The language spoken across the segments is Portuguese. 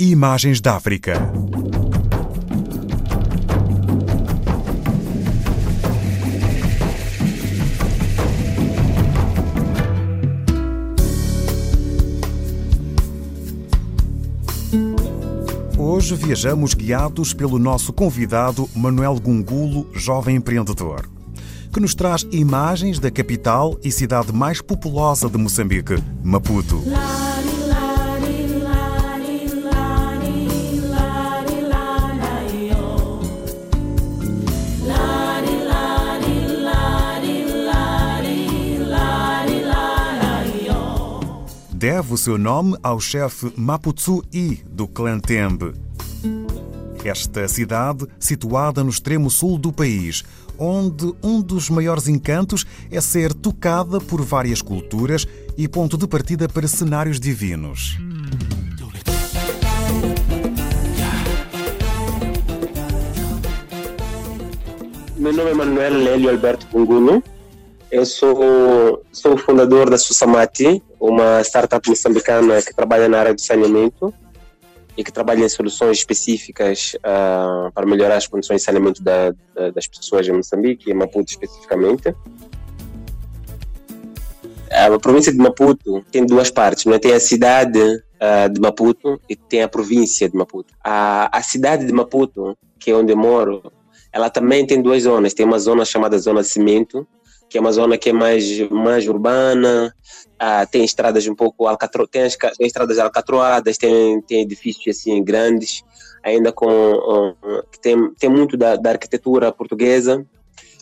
Imagens da África. Hoje viajamos guiados pelo nosso convidado Manuel Gungulo, jovem empreendedor, que nos traz imagens da capital e cidade mais populosa de Moçambique, Maputo. Deve o seu nome ao chefe Maputsu I do clã Tembe. Esta cidade, situada no extremo sul do país, onde um dos maiores encantos é ser tocada por várias culturas e ponto de partida para cenários divinos. Meu nome é Manuel Lélio Alberto Punguno. Eu sou, sou fundador da Susamati, uma startup moçambicana que trabalha na área de saneamento e que trabalha em soluções específicas uh, para melhorar as condições de saneamento da, da, das pessoas em Moçambique, em Maputo especificamente. A província de Maputo tem duas partes, não é? tem a cidade uh, de Maputo e tem a província de Maputo. A, a cidade de Maputo, que é onde eu moro, ela também tem duas zonas. Tem uma zona chamada Zona de Cimento, que é uma zona que é mais, mais urbana, ah, tem estradas um pouco alcatro, tem, as, tem estradas alcatroadas, tem, tem edifícios assim grandes, ainda com um, tem, tem muito da, da arquitetura portuguesa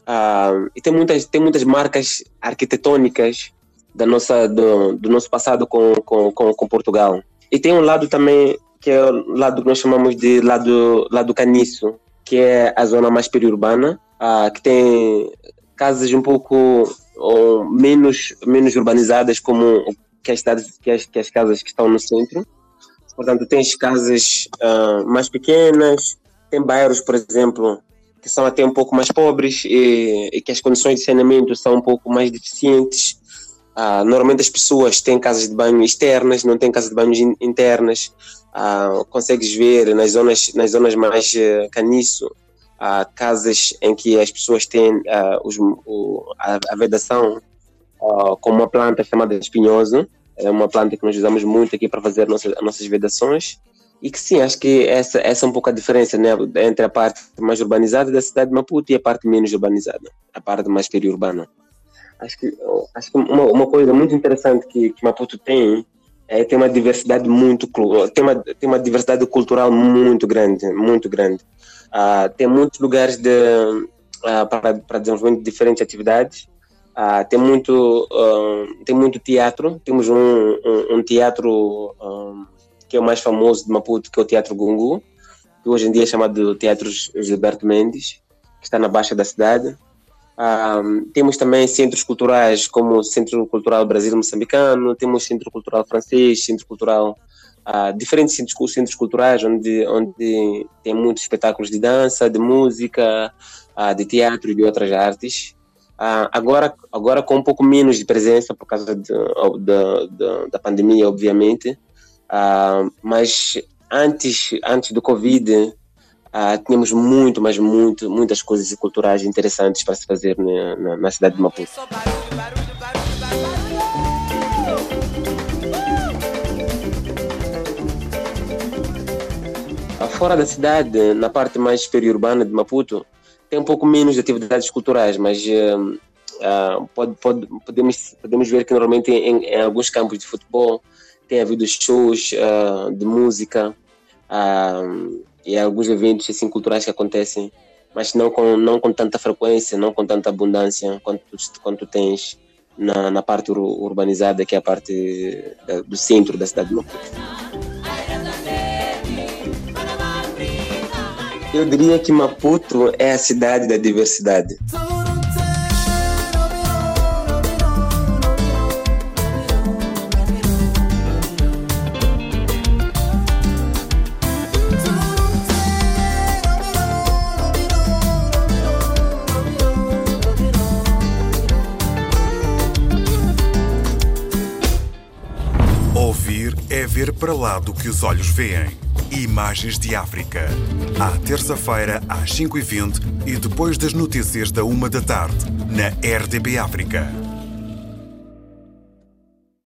ah, e tem muitas tem muitas marcas arquitetônicas da nossa do, do nosso passado com, com, com, com Portugal. E tem um lado também que é o lado que nós chamamos de lado lado caniço que é a zona mais periurbana ah, que tem casas um pouco ou, menos, menos urbanizadas como que as, cidades, que, as, que as casas que estão no centro. Portanto, tens casas uh, mais pequenas, tem bairros, por exemplo, que são até um pouco mais pobres e, e que as condições de saneamento são um pouco mais deficientes. Uh, normalmente as pessoas têm casas de banho externas, não têm casas de banho internas. Uh, consegues ver nas zonas, nas zonas mais uh, caniço, uh, casas em que as pessoas têm uh, os, o, a, a, vedação uh, com uma planta chamada espinhoso. É uma planta que nós usamos muito aqui para fazer nossas, nossas vedações. E que sim, acho que essa, essa é um pouco a diferença né, entre a parte mais urbanizada da cidade de Maputo e a parte menos urbanizada, a parte mais periurbana. Acho que, acho que uma, uma coisa muito interessante que, que Maputo tem é tem uma diversidade muito tem uma, tem uma diversidade cultural muito grande muito grande Uh, tem muitos lugares de, uh, para, para desenvolvimento de diferentes atividades. Uh, tem, muito, tem muito teatro. Temos um, um, um teatro que é o mais famoso de Maputo, que é o Teatro Gungu, que hoje em dia é chamado Teatro Gilberto Mendes, que está na Baixa da cidade. temos também centros culturais, como o Centro Cultural Brasil Moçambicano, temos Centro Cultural Francês, Centro Cultural uh, diferentes centros, centros culturais onde, onde tem muitos espetáculos de dança, de música, uh, de teatro e de outras artes. Uh, agora, agora com um pouco menos de presença por causa de, de, de, da pandemia, obviamente, mas antes, antes do Covid, Uh, tínhamos muito, mas muito, muitas coisas culturais interessantes para se fazer na, na, na cidade de Maputo. Fora da cidade, na parte mais periurbana de Maputo, tem um pouco menos de atividades culturais, mas uh, pode, pode, podemos, podemos ver que normalmente em, em, alguns campos de futebol tem havido shows uh, de música e alguns eventos assim, culturais que acontecem, mas não com, não com tanta frequência, não com tanta abundância quanto, quanto tens na, na parte urbanizada, que é a parte do centro da cidade de Maputo. Eu diria que Maputo é a cidade da diversidade. Ouvir é ver para lá do que os olhos veem. Imagens de África. À terça-feira, às 5h20 e depois das notícias da 1 da tarde, na RDB África.